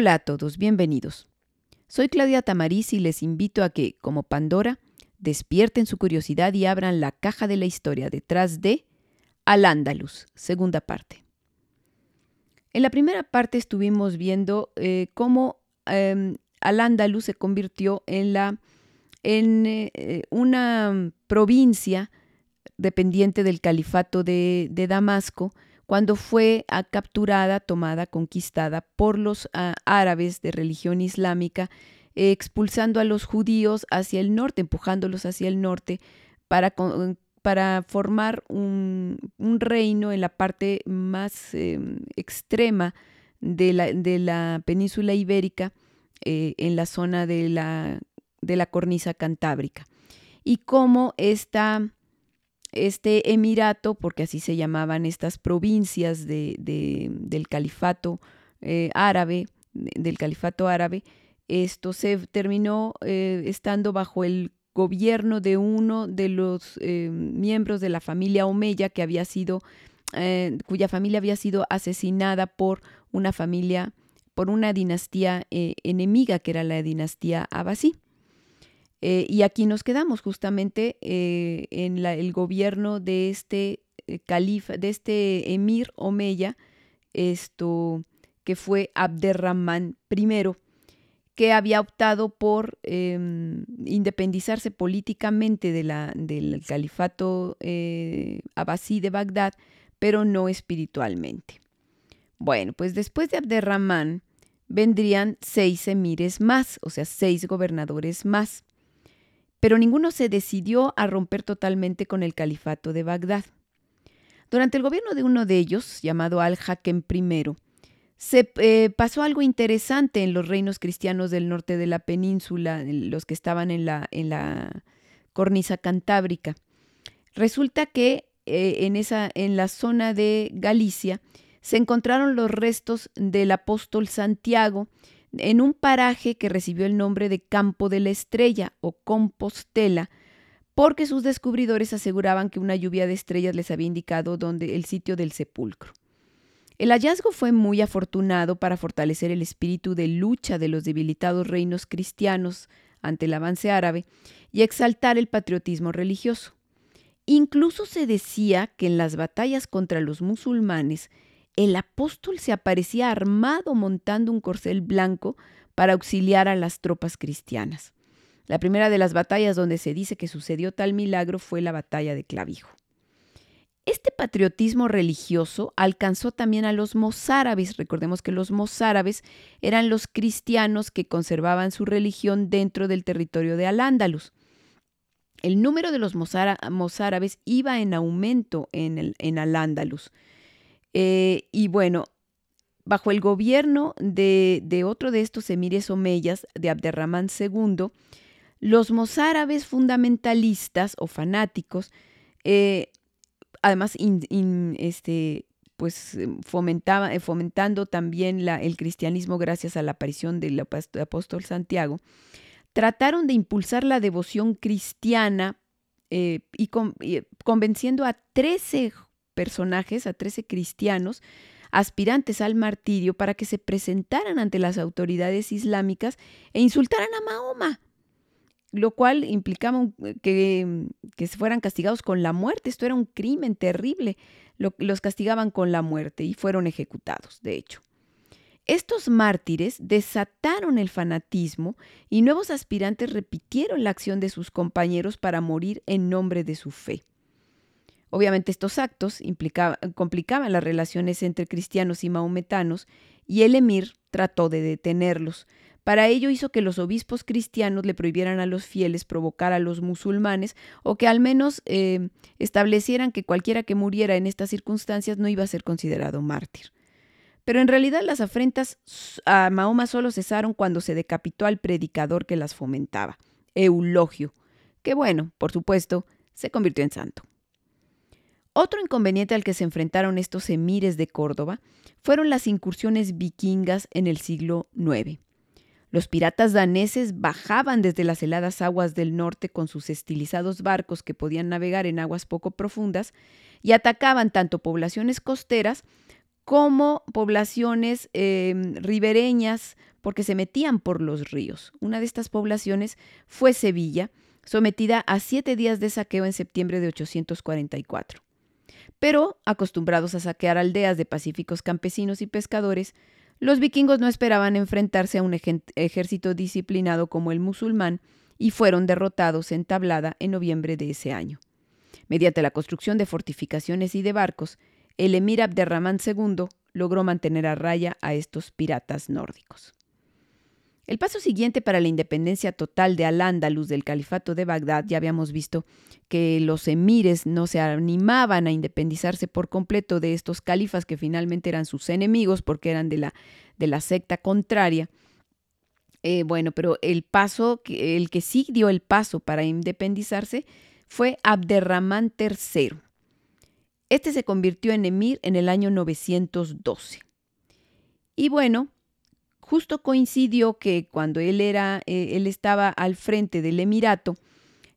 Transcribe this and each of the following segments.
Hola a todos, bienvenidos. Soy Claudia Tamariz y les invito a que, como Pandora, despierten su curiosidad y abran la caja de la historia detrás de Al Andalus, segunda parte. En la primera parte estuvimos viendo eh, cómo em, Al Andalus se convirtió en, la, en eh, una provincia dependiente del califato de, de Damasco, cuando fue capturada, tomada, conquistada por los ah, árabes de religión islámica, expulsando a los judíos hacia el norte, empujándolos hacia el norte para, formar un, reino en la parte más em, extrema de la, de la, península ibérica, eh, en la zona de la, de la cornisa cantábrica. Y cómo esta este emirato, porque así se llamaban estas provincias de, del califato eh, árabe, del califato árabe, esto se terminó eh, estando bajo el gobierno de uno de los eh, miembros de la familia Omeya que había sido, cuya familia había sido asesinada por una familia, por una dinastía enemiga que era la dinastía Abbasí. Eh, y aquí nos quedamos justamente eh, en el gobierno de este eh, califa, de este emir Omeya, esto que fue Abderrahman I, que había optado por em, independizarse políticamente de la, del califato abasí de Bagdad, pero no espiritualmente. Bueno, pues después de Abderrahman vendrían seis emires más, o sea, seis gobernadores más pero ninguno se decidió a romper totalmente con el califato de Bagdad. Durante el gobierno de uno de ellos, llamado Al-Hakem I, se eh, pasó algo interesante en los reinos cristianos del norte de la península, los que estaban en la, en la cornisa cantábrica. Resulta que eh, en, esa, en la zona de Galicia se encontraron los restos del apóstol Santiago en un paraje que recibió el nombre de Campo de la Estrella o Compostela, porque sus descubridores aseguraban que una lluvia de estrellas les había indicado dónde el sitio del sepulcro. El hallazgo fue muy afortunado para fortalecer el espíritu de lucha de los debilitados reinos cristianos ante el avance árabe y exaltar el patriotismo religioso. Incluso se decía que en las batallas contra los musulmanes el apóstol se aparecía armado montando un corcel blanco para auxiliar a las tropas cristianas. La primera de las batallas donde se dice que sucedió tal milagro fue la batalla de Clavijo. Este patriotismo religioso alcanzó también a los mozárabes. Recordemos que los mozárabes eran los cristianos que conservaban su religión dentro del territorio de Al-Ándalus. El número de los mozárabes iba en aumento en, en Al-Ándalus. Eh, y bueno, bajo el gobierno de, otro de estos emires omeyas, de Abderramán II, los mozárabes fundamentalistas o fanáticos, eh, además este, pues fomentaba, eh, fomentando también el cristianismo gracias a la aparición del apóstol Santiago, trataron de impulsar la devoción cristiana y, convenciendo a 13 personajes, a 13 cristianos, aspirantes al martirio para que se presentaran ante las autoridades islámicas e insultaran a Mahoma, lo cual implicaba que, que fueran castigados con la muerte. Esto era un crimen terrible. los castigaban con la muerte y fueron ejecutados, de hecho. Estos mártires desataron el fanatismo y nuevos aspirantes repitieron la acción de sus compañeros para morir en nombre de su fe. Obviamente estos actos complicaban las relaciones entre cristianos y maometanos y el emir trató de detenerlos. Para ello hizo que los obispos cristianos le prohibieran a los fieles provocar a los musulmanes o que al menos eh, establecieran que cualquiera que muriera en estas circunstancias no iba a ser considerado mártir. Pero en realidad las afrentas a Mahoma solo cesaron cuando se decapitó al predicador que las fomentaba, Eulogio, que bueno, por supuesto, se convirtió en santo. Otro inconveniente al que se enfrentaron estos emires de Córdoba fueron las incursiones vikingas en el siglo IX. Los piratas daneses bajaban desde las heladas aguas del norte con sus estilizados barcos que podían navegar en aguas poco profundas y atacaban tanto poblaciones costeras como poblaciones em, ribereñas porque se metían por los ríos. Una de estas poblaciones fue Sevilla, sometida a siete días de saqueo en septiembre de 844. Pero, acostumbrados a saquear aldeas de pacíficos campesinos y pescadores, los vikingos no esperaban enfrentarse a un ejército disciplinado como el musulmán y fueron derrotados en Tablada en noviembre de ese año. Mediante la construcción de fortificaciones y de barcos, el emir Abderramán II logró mantener a raya a estos piratas nórdicos. El paso siguiente para la independencia total de Al-Ándalus del califato de Bagdad, ya habíamos visto que los emires no se animaban a independizarse por completo de estos califas que finalmente eran sus enemigos porque eran de la, de la secta contraria. Eh, bueno, pero el paso, el que sí dio el paso para independizarse fue Abderramán III. Este se convirtió en emir en el año 912. Y bueno, justo coincidió que cuando él era, eh, él estaba al frente del emirato,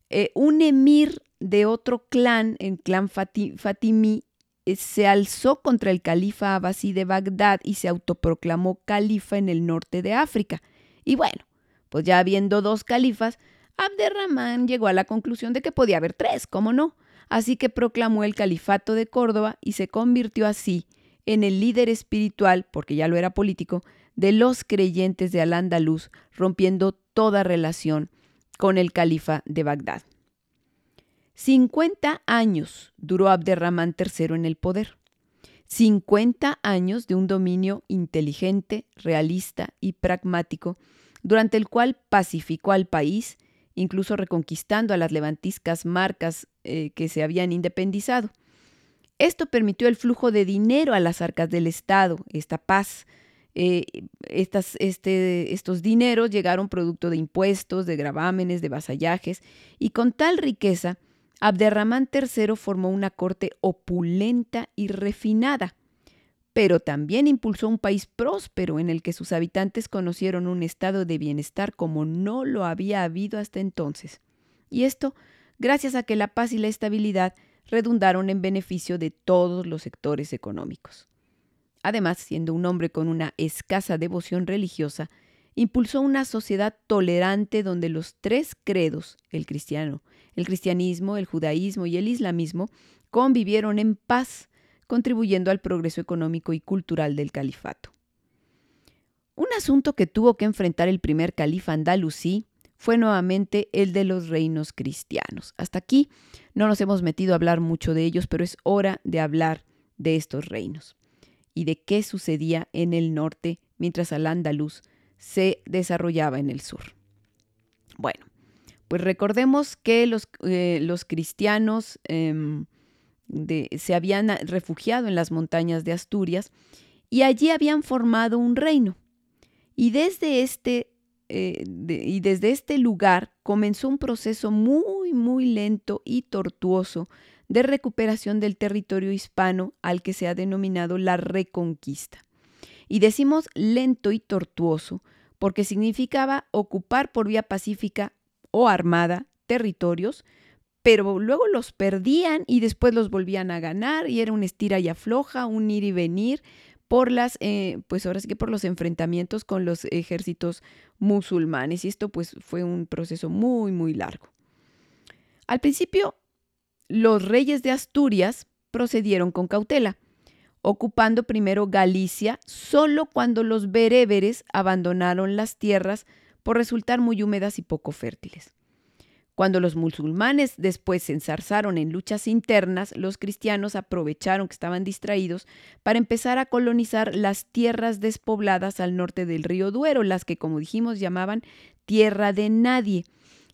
eh, un emir de otro clan, el clan Fatimí, eh, se alzó contra el califa abasí de Bagdad y se autoproclamó califa en el norte de África. Y bueno, pues ya habiendo dos califas, Abderramán llegó a la conclusión de que podía haber tres, ¿cómo no? Así que proclamó el califato de Córdoba y se convirtió así en el líder espiritual, porque ya lo era político, de los creyentes de Al-Ándalus, rompiendo toda relación con el califa de Bagdad. 50 años duró Abderramán III en el poder. 50 años de un dominio inteligente, realista y pragmático, durante el cual pacificó al país incluso reconquistando a las levantiscas marcas eh, que se habían independizado. Esto permitió el flujo de dinero a las arcas del Estado, esta paz. Eh, este, estos dineros llegaron producto de impuestos, de gravámenes, de vasallajes, y con tal riqueza, Abderramán III formó una corte opulenta y refinada, pero también impulsó un país próspero en el que sus habitantes conocieron un estado de bienestar como no lo había habido hasta entonces. Y esto gracias a que la paz y la estabilidad redundaron en beneficio de todos los sectores económicos. Además, siendo un hombre con una escasa devoción religiosa, impulsó una sociedad tolerante donde los tres credos, el cristiano, el cristianismo, el judaísmo y el islamismo, convivieron en paz contribuyendo al progreso económico y cultural del califato. Un asunto que tuvo que enfrentar el primer califa andalusí fue nuevamente el de los reinos cristianos. Hasta aquí no nos hemos metido a hablar mucho de ellos, pero es hora de hablar de estos reinos y de qué sucedía en el norte mientras al andaluz se desarrollaba en el sur. Bueno, pues recordemos que los, eh, los cristianos em, se habían refugiado en las montañas de Asturias y allí habían formado un reino. Y desde este, eh, y desde este lugar comenzó un proceso muy, muy lento y tortuoso de recuperación del territorio hispano al que se ha denominado la reconquista. Y decimos lento y tortuoso porque significaba ocupar por vía pacífica o armada territorios pero luego los perdían y después los volvían a ganar y era un estira y afloja, un ir y venir por las, eh, pues ahora sí que por los enfrentamientos con los ejércitos musulmanes y esto pues fue un proceso muy, muy largo. Al principio, los reyes de Asturias procedieron con cautela, ocupando primero Galicia solo cuando los bereberes abandonaron las tierras por resultar muy húmedas y poco fértiles. Cuando los musulmanes después se ensarzaron en luchas internas, los cristianos aprovecharon que estaban distraídos para empezar a colonizar las tierras despobladas al norte del río Duero, las que como dijimos llamaban tierra de nadie,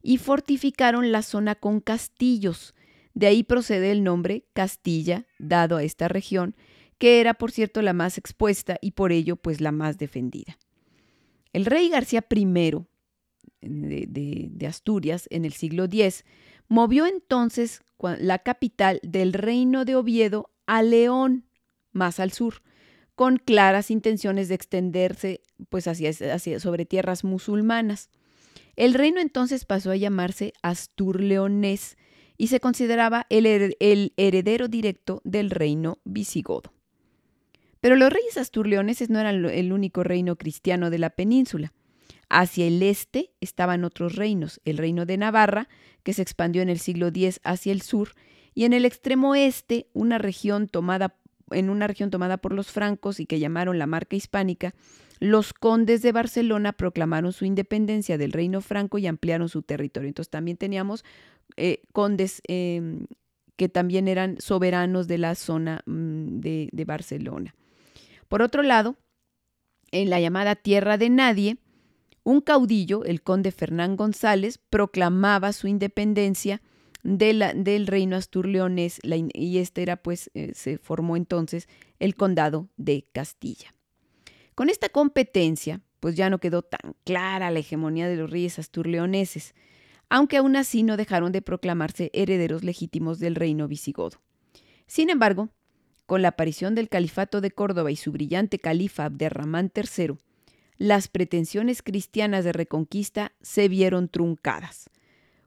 y fortificaron la zona con castillos. De ahí procede el nombre Castilla, dado a esta región, que era por cierto la más expuesta y por ello pues la más defendida. El rey García I de, Asturias en el siglo X, movió entonces la capital del reino de Oviedo a León, más al sur, con claras intenciones de extenderse pues hacia, sobre tierras musulmanas. El reino entonces pasó a llamarse Astur-Leonés y se consideraba el heredero directo del reino visigodo. Pero los reyes asturleoneses no eran el único reino cristiano de la península. Hacia el este estaban otros reinos, el reino de Navarra, que se expandió en el siglo X hacia el sur, y en el extremo este, una región tomada, en una región tomada por los francos y que llamaron la Marca Hispánica, los condes de Barcelona proclamaron su independencia del reino franco y ampliaron su territorio. Entonces también teníamos eh, condes em, que también eran soberanos de la zona mm, de, de Barcelona. Por otro lado, en la llamada Tierra de Nadie, un caudillo, el conde Fernán González, proclamaba su independencia del reino asturleonés y este era pues eh, se formó entonces el condado de Castilla. Con esta competencia, pues ya no quedó tan clara la hegemonía de los reyes asturleoneses, aunque aún así no dejaron de proclamarse herederos legítimos del reino visigodo. Sin embargo, con la aparición del califato de Córdoba y su brillante califa Abderramán III, las pretensiones cristianas de reconquista se vieron truncadas.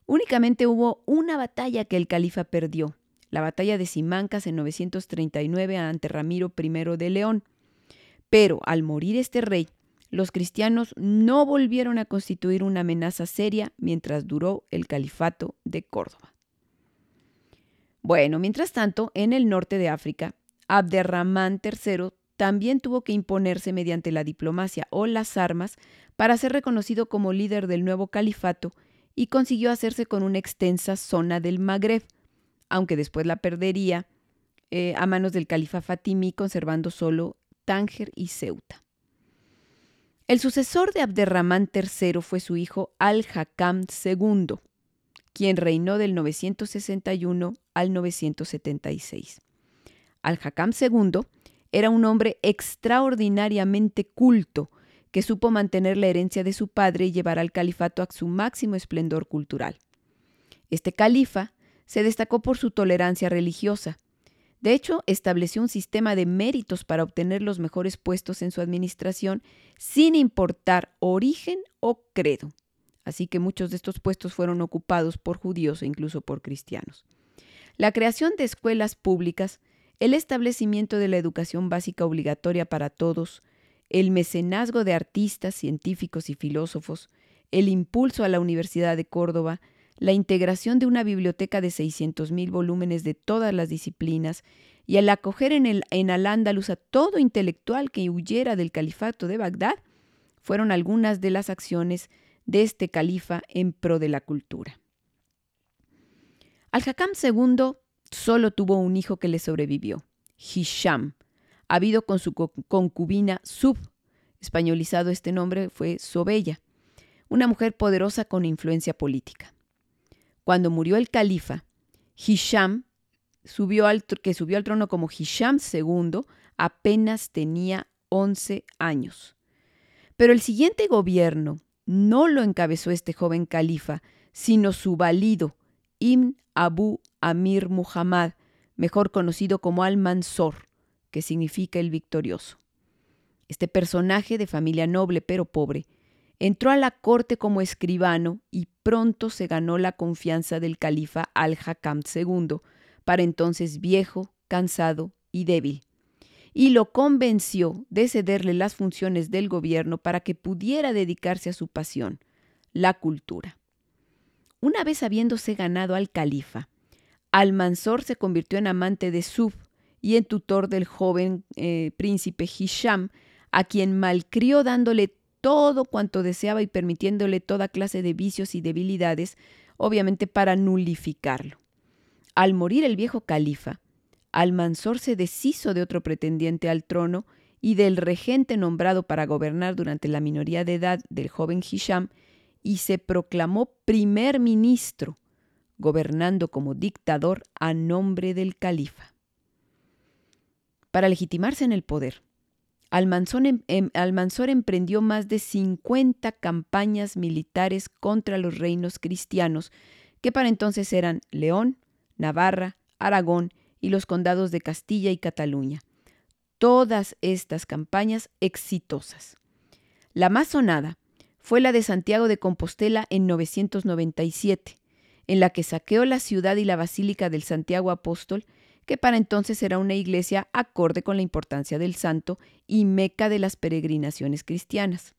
Únicamente hubo una batalla que el califa perdió, la batalla de Simancas en 939 ante Ramiro I de León. Pero al morir este rey, los cristianos no volvieron a constituir una amenaza seria mientras duró el califato de Córdoba. Bueno, mientras tanto, en el norte de África, Abderramán III también tuvo que imponerse mediante la diplomacia o las armas para ser reconocido como líder del nuevo califato y consiguió hacerse con una extensa zona del Magreb, aunque después la perdería eh, a manos del califa Fatimí, conservando solo Tánger y Ceuta. El sucesor de Abderramán III fue su hijo Al-Hakam II, quien reinó del 961 al 976. Al-Hakam II era un hombre extraordinariamente culto, que supo mantener la herencia de su padre y llevar al califato a su máximo esplendor cultural. Este califa se destacó por su tolerancia religiosa. De hecho, estableció un sistema de méritos para obtener los mejores puestos en su administración sin importar origen o credo. Así que muchos de estos puestos fueron ocupados por judíos e incluso por cristianos. La creación de escuelas públicas el establecimiento de la educación básica obligatoria para todos, el mecenazgo de artistas, científicos y filósofos, el impulso a la Universidad de Córdoba, la integración de una biblioteca de 600.000 volúmenes de todas las disciplinas y el acoger en, el, en Al-Ándalus a todo intelectual que huyera del califato de Bagdad, fueron algunas de las acciones de este califa en pro de la cultura. Al-Hakam II Solo tuvo un hijo que le sobrevivió, Hisham, habido con su concubina Sub. Españolizado este nombre fue Sobella, una mujer poderosa con influencia política. Cuando murió el califa, Hisham, subió al, que subió al trono como Hisham II, apenas tenía 11 años. Pero el siguiente gobierno no lo encabezó este joven califa, sino su valido, Ibn Abu Amir Muhammad, mejor conocido como Al-Mansor, que significa el victorioso. Este personaje de familia noble pero pobre entró a la corte como escribano y pronto se ganó la confianza del califa Al-Hakam II, para entonces viejo, cansado y débil, y lo convenció de cederle las funciones del gobierno para que pudiera dedicarse a su pasión, la cultura. Una vez habiéndose ganado al califa, Almanzor se convirtió en amante de Sub y en tutor del joven eh, príncipe Hisham, a quien malcrió dándole todo cuanto deseaba y permitiéndole toda clase de vicios y debilidades, obviamente para nulificarlo. Al morir el viejo califa, Almanzor se deshizo de otro pretendiente al trono y del regente nombrado para gobernar durante la minoría de edad del joven Hisham, y se proclamó primer ministro, gobernando como dictador a nombre del califa. Para legitimarse en el poder, em, em, Almanzor emprendió más de 50 campañas militares contra los reinos cristianos, que para entonces eran León, Navarra, Aragón y los condados de Castilla y Cataluña. Todas estas campañas exitosas. La más sonada fue la de Santiago de Compostela en 997, en la que saqueó la ciudad y la basílica del Santiago Apóstol, que para entonces era una iglesia acorde con la importancia del santo y meca de las peregrinaciones cristianas.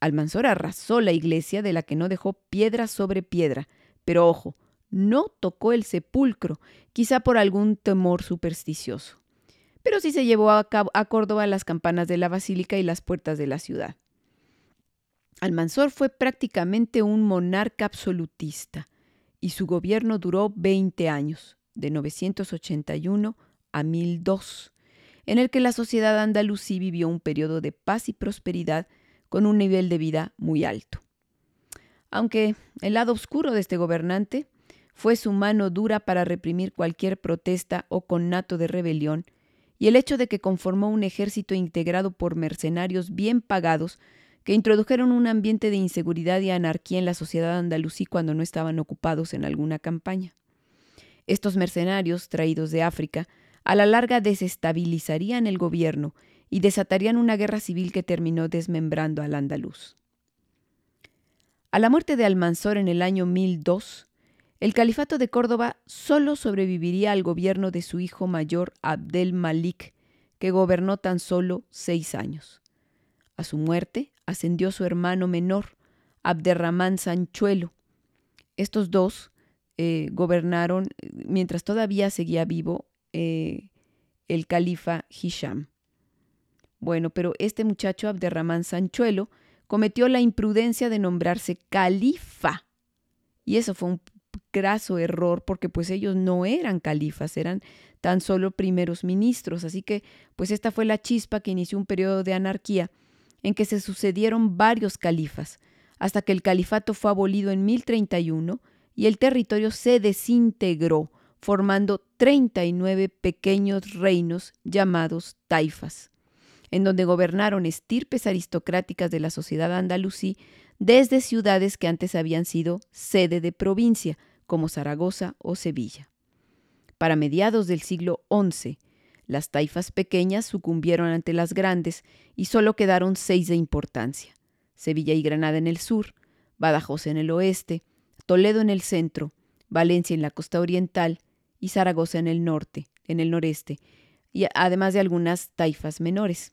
Almanzor arrasó la iglesia de la que no dejó piedra sobre piedra, pero ojo, no tocó el sepulcro, quizá por algún temor supersticioso. Pero sí se llevó a, a Córdoba las campanas de la basílica y las puertas de la ciudad. Almanzor fue prácticamente un monarca absolutista y su gobierno duró 20 años, de 981 a 1002, en el que la sociedad andalusí vivió un periodo de paz y prosperidad con un nivel de vida muy alto. Aunque el lado oscuro de este gobernante fue su mano dura para reprimir cualquier protesta o connato de rebelión, y el hecho de que conformó un ejército integrado por mercenarios bien pagados que introdujeron un ambiente de inseguridad y anarquía en la sociedad andalusí cuando no estaban ocupados en alguna campaña. Estos mercenarios, traídos de África, a la larga desestabilizarían el gobierno y desatarían una guerra civil que terminó desmembrando al andaluz. A la muerte de Almanzor en el año 1002, el califato de Córdoba solo sobreviviría al gobierno de su hijo mayor Abdel Malik, que gobernó tan solo seis años. A su muerte ascendió su hermano menor, Abderramán Sanchuelo. Estos dos eh, gobernaron mientras todavía seguía vivo eh, el califa Hisham. Bueno, pero este muchacho Abderramán Sanchuelo cometió la imprudencia de nombrarse califa. Y eso fue un graso error porque pues ellos no eran califas, eran tan solo primeros ministros. Así que pues esta fue la chispa que inició un periodo de anarquía en que se sucedieron varios califas, hasta que el califato fue abolido en 1031 y el territorio se desintegró, formando 39 pequeños reinos llamados taifas, en donde gobernaron estirpes aristocráticas de la sociedad andalusí desde ciudades que antes habían sido sede de provincia, como Zaragoza o Sevilla. Para mediados del siglo XI, las taifas pequeñas sucumbieron ante las grandes y solo quedaron seis de importancia. Sevilla y Granada en el sur, Badajoz en el oeste, Toledo en el centro, Valencia en la costa oriental y Zaragoza en el norte, en el noreste, y además de algunas taifas menores.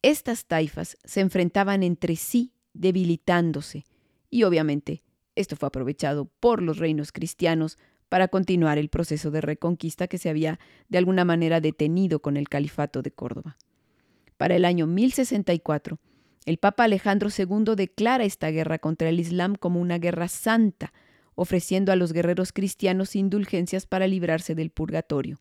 Estas taifas se enfrentaban entre sí, debilitándose, y obviamente esto fue aprovechado por los reinos cristianos para continuar el proceso de reconquista que se había de alguna manera detenido con el califato de Córdoba. Para el año 1064, el Papa Alejandro II declara esta guerra contra el Islam como una guerra santa, ofreciendo a los guerreros cristianos indulgencias para librarse del purgatorio.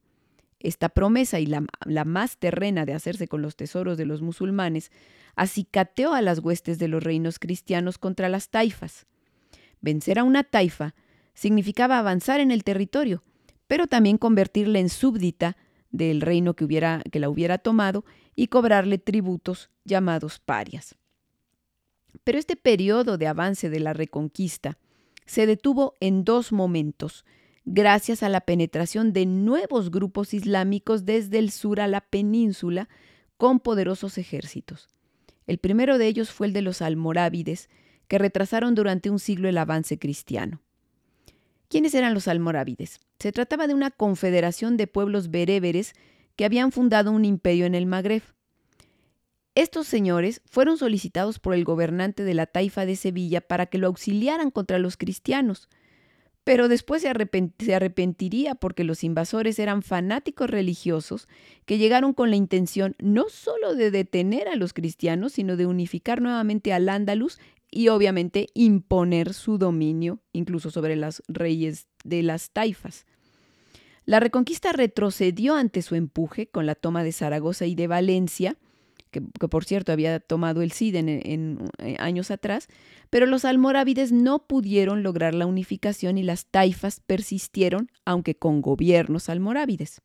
Esta promesa y la, la, más terrena de hacerse con los tesoros de los musulmanes acicateó a las huestes de los reinos cristianos contra las taifas. Vencer a una taifa significaba avanzar en el territorio, pero también convertirla en súbdita del reino que, hubiera, que la hubiera tomado y cobrarle tributos llamados parias. Pero este periodo de avance de la reconquista se detuvo en dos momentos, gracias a la penetración de nuevos grupos islámicos desde el sur a la península con poderosos ejércitos. El primero de ellos fue el de los almorávides, que retrasaron durante un siglo el avance cristiano. ¿Quiénes eran los almorávides? Se trataba de una confederación de pueblos bereberes que habían fundado un imperio en el Magreb. Estos señores fueron solicitados por el gobernante de la taifa de Sevilla para que lo auxiliaran contra los cristianos, pero después se, arrepentiría porque los invasores eran fanáticos religiosos que llegaron con la intención no solo de detener a los cristianos, sino de unificar nuevamente al Andalus y obviamente imponer su dominio incluso sobre las reyes de las taifas. La reconquista retrocedió ante su empuje con la toma de Zaragoza y de Valencia, que, por cierto había tomado el Cid en, eh, años atrás, pero los almorávides no pudieron lograr la unificación y las taifas persistieron, aunque con gobiernos almorávides.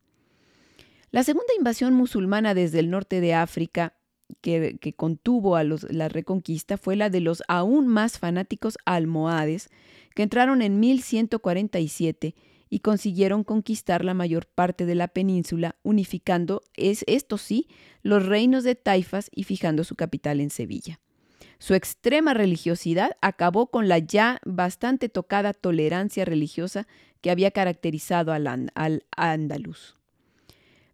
La segunda invasión musulmana desde el norte de África que, contuvo a la reconquista fue la de los aún más fanáticos almohades, que entraron en 1147 y consiguieron conquistar la mayor parte de la península, unificando, es, esto sí, los reinos de taifas y fijando su capital en Sevilla. Su extrema religiosidad acabó con la ya bastante tocada tolerancia religiosa que había caracterizado al, al andaluz.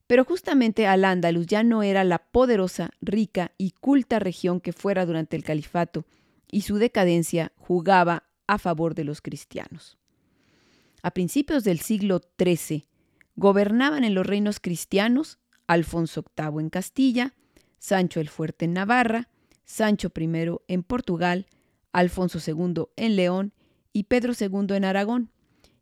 Pero justamente Al-Ándalus ya no era la poderosa, rica y culta región que fuera durante el califato, y su decadencia jugaba a favor de los cristianos. A principios del siglo XIII, gobernaban en los reinos cristianos Alfonso VIII en Castilla, Sancho el Fuerte en Navarra, Sancho I en Portugal, Alfonso II en León y Pedro II en Aragón,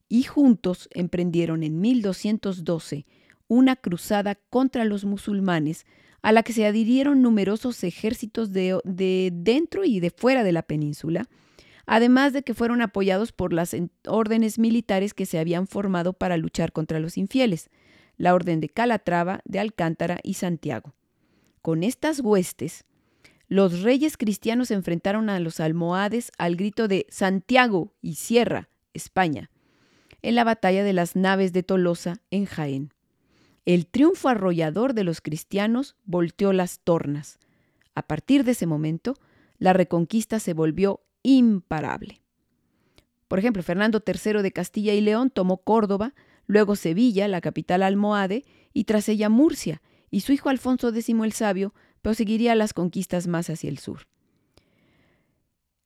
y juntos emprendieron en 1212 una cruzada contra los musulmanes a la que se adhirieron numerosos ejércitos de, de, dentro y de fuera de la península, además de que fueron apoyados por las órdenes militares que se habían formado para luchar contra los infieles, la Orden de Calatrava, de Alcántara y Santiago. Con estas huestes, los reyes cristianos enfrentaron a los almohades al grito de Santiago y Sierra, España, en la batalla de las naves de Tolosa, en Jaén. El triunfo arrollador de los cristianos volteó las tornas. A partir de ese momento, la reconquista se volvió imparable. Por ejemplo, Fernando III de Castilla y León tomó Córdoba, luego Sevilla, la capital almohade, y tras ella Murcia, y su hijo Alfonso X el Sabio proseguiría las conquistas más hacia el sur.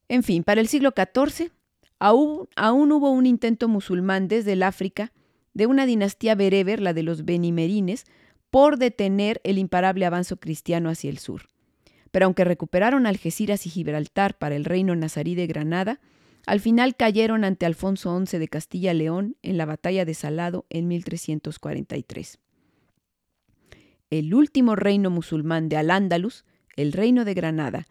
En fin, para el siglo XIV aún, aún hubo un intento musulmán desde el África de una dinastía bereber, la de los benimerines, por detener el imparable avance cristiano hacia el sur. Pero aunque recuperaron Algeciras y Gibraltar para el reino nazarí de Granada, al final cayeron ante Alfonso XI de Castilla-León en la batalla de Salado en 1343. El último reino musulmán de Al-Ándalus, el reino de Granada,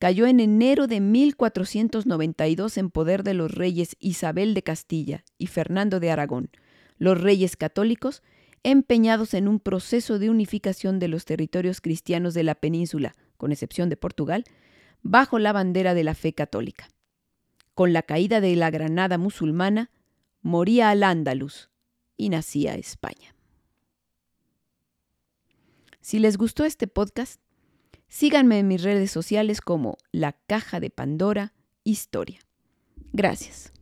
cayó en enero de 1492 en poder de los reyes Isabel de Castilla y Fernando de Aragón, los reyes católicos empeñados en un proceso de unificación de los territorios cristianos de la península, con excepción de Portugal, bajo la bandera de la fe católica. Con la caída de la Granada musulmana, moría al Ándalus y nacía España. Si les gustó este podcast, síganme en mis redes sociales como La Caja de Pandora Historia. Gracias.